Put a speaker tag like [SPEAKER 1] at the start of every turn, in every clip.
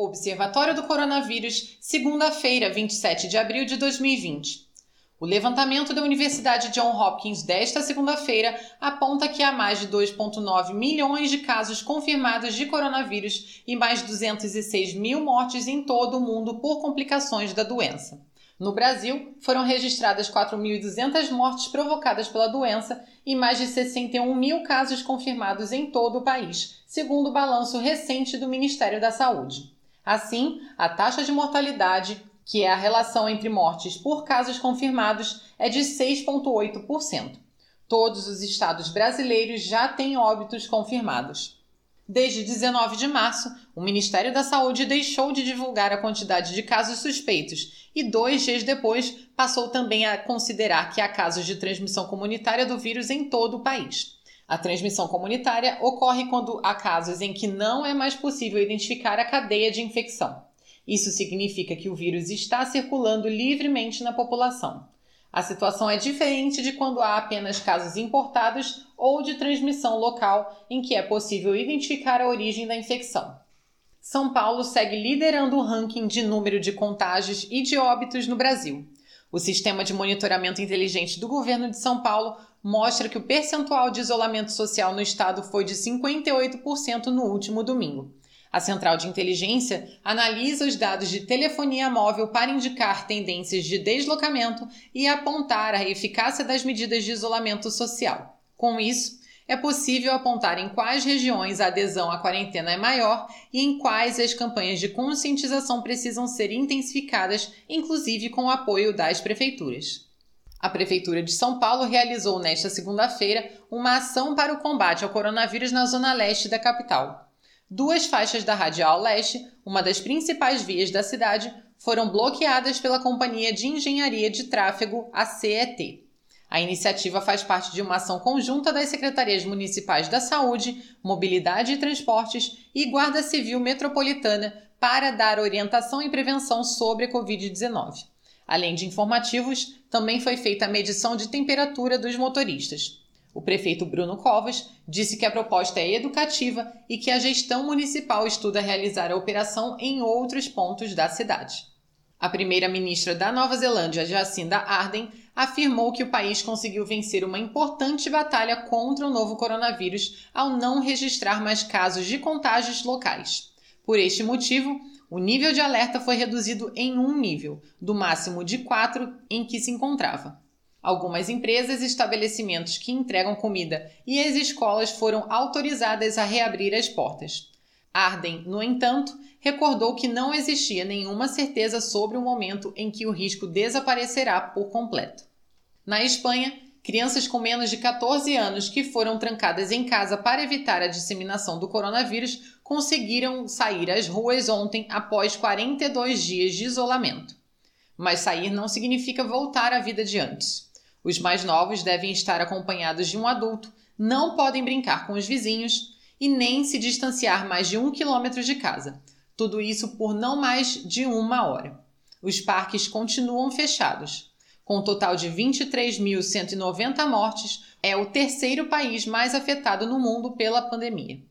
[SPEAKER 1] Observatório do Coronavírus, segunda-feira, 27 de abril de 2020. O levantamento da Universidade John Hopkins desta segunda-feira aponta que há mais de 2,9 milhões de casos confirmados de coronavírus e mais 206 mil mortes em todo o mundo por complicações da doença. No Brasil, foram registradas 4.200 mortes provocadas pela doença e mais de 61 mil casos confirmados em todo o país, segundo o balanço recente do Ministério da Saúde. Assim, a taxa de mortalidade, que é a relação entre mortes por casos confirmados, é de 6,8%. Todos os estados brasileiros já têm óbitos confirmados. Desde 19 de março, o Ministério da Saúde deixou de divulgar a quantidade de casos suspeitos e, dois dias depois, passou também a considerar que há casos de transmissão comunitária do vírus em todo o país. A transmissão comunitária ocorre quando há casos em que não é mais possível identificar a cadeia de infecção. Isso significa que o vírus está circulando livremente na população. A situação é diferente de quando há apenas casos importados ou de transmissão local, em que é possível identificar a origem da infecção. São Paulo segue liderando o ranking de número de contágios e de óbitos no Brasil. O sistema de monitoramento inteligente do governo de São Paulo mostra que o percentual de isolamento social no estado foi de 58% no último domingo. A central de inteligência analisa os dados de telefonia móvel para indicar tendências de deslocamento e apontar a eficácia das medidas de isolamento social. Com isso, é possível apontar em quais regiões a adesão à quarentena é maior e em quais as campanhas de conscientização precisam ser intensificadas, inclusive com o apoio das prefeituras. A Prefeitura de São Paulo realizou nesta segunda-feira uma ação para o combate ao coronavírus na zona leste da capital. Duas faixas da Radial Leste, uma das principais vias da cidade, foram bloqueadas pela Companhia de Engenharia de Tráfego, a CET. A iniciativa faz parte de uma ação conjunta das Secretarias Municipais da Saúde, Mobilidade e Transportes e Guarda Civil Metropolitana para dar orientação e prevenção sobre a Covid-19. Além de informativos, também foi feita a medição de temperatura dos motoristas. O prefeito Bruno Covas disse que a proposta é educativa e que a gestão municipal estuda realizar a operação em outros pontos da cidade. A primeira-ministra da Nova Zelândia, Jacinda Ardern, afirmou que o país conseguiu vencer uma importante batalha contra o novo coronavírus ao não registrar mais casos de contágios locais. Por este motivo, o nível de alerta foi reduzido em um nível, do máximo de quatro em que se encontrava. Algumas empresas e estabelecimentos que entregam comida e as escolas foram autorizadas a reabrir as portas. Arden, no entanto, recordou que não existia nenhuma certeza sobre o momento em que o risco desaparecerá por completo. Na Espanha, crianças com menos de 14 anos que foram trancadas em casa para evitar a disseminação do coronavírus conseguiram sair às ruas ontem após 42 dias de isolamento. Mas sair não significa voltar à vida de antes. Os mais novos devem estar acompanhados de um adulto, não podem brincar com os vizinhos e nem se distanciar mais de um quilômetro de casa. Tudo isso por não mais de uma hora. Os parques continuam fechados. Com um total de 23.190 mortes, é o terceiro país mais afetado no mundo pela pandemia.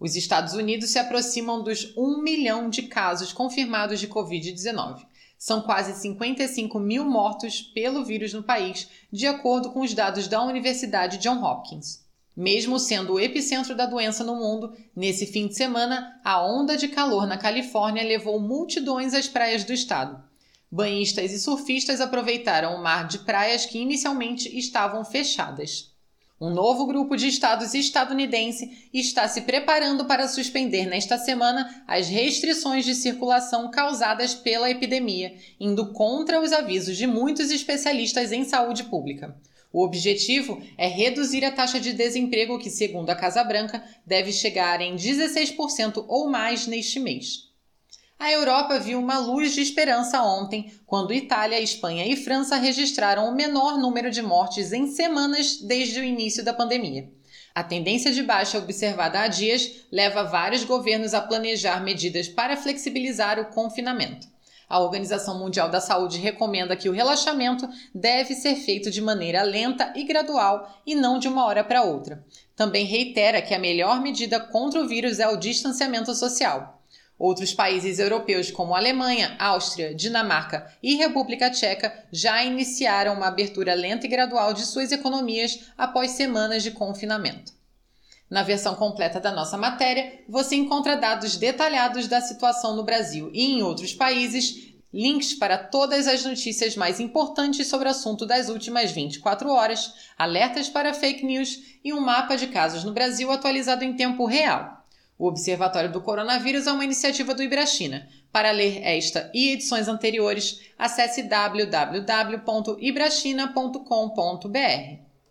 [SPEAKER 1] Os Estados Unidos se aproximam dos 1 milhão de casos confirmados de Covid-19. São quase 55 mil mortos pelo vírus no país, de acordo com os dados da Universidade John Hopkins. Mesmo sendo o epicentro da doença no mundo, nesse fim de semana, a onda de calor na Califórnia levou multidões às praias do estado. Banhistas e surfistas aproveitaram o mar de praias que inicialmente estavam fechadas. Um novo grupo de estados estadunidense está se preparando para suspender nesta semana as restrições de circulação causadas pela epidemia, indo contra os avisos de muitos especialistas em saúde pública. O objetivo é reduzir a taxa de desemprego, que, segundo a Casa Branca, deve chegar em 16% ou mais neste mês. A Europa viu uma luz de esperança ontem, quando Itália, Espanha e França registraram o menor número de mortes em semanas desde o início da pandemia. A tendência de baixa observada há dias leva vários governos a planejar medidas para flexibilizar o confinamento. A Organização Mundial da Saúde recomenda que o relaxamento deve ser feito de maneira lenta e gradual e não de uma hora para outra. Também reitera que a melhor medida contra o vírus é o distanciamento social. Outros países europeus, como Alemanha, Áustria, Dinamarca e República Tcheca, já iniciaram uma abertura lenta e gradual de suas economias após semanas de confinamento. Na versão completa da nossa matéria, você encontra dados detalhados da situação no Brasil e em outros países, links para todas as notícias mais importantes sobre o assunto das últimas 24 horas, alertas para fake news e um mapa de casos no Brasil atualizado em tempo real. O Observatório do Coronavírus é uma iniciativa do Ibrachina. Para ler esta e edições anteriores, acesse www.ibrachina.com.br.